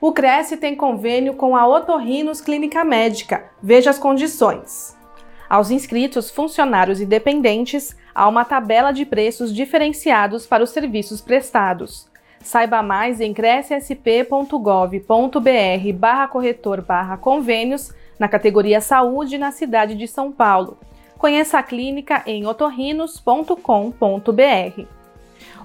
O Cresce tem convênio com a Otorrinos Clínica Médica. Veja as condições. Aos inscritos, funcionários e dependentes, há uma tabela de preços diferenciados para os serviços prestados. Saiba mais em crescsp.gov.br barra corretor barra convênios na categoria Saúde na cidade de São Paulo. Conheça a clínica em otorrinos.com.br.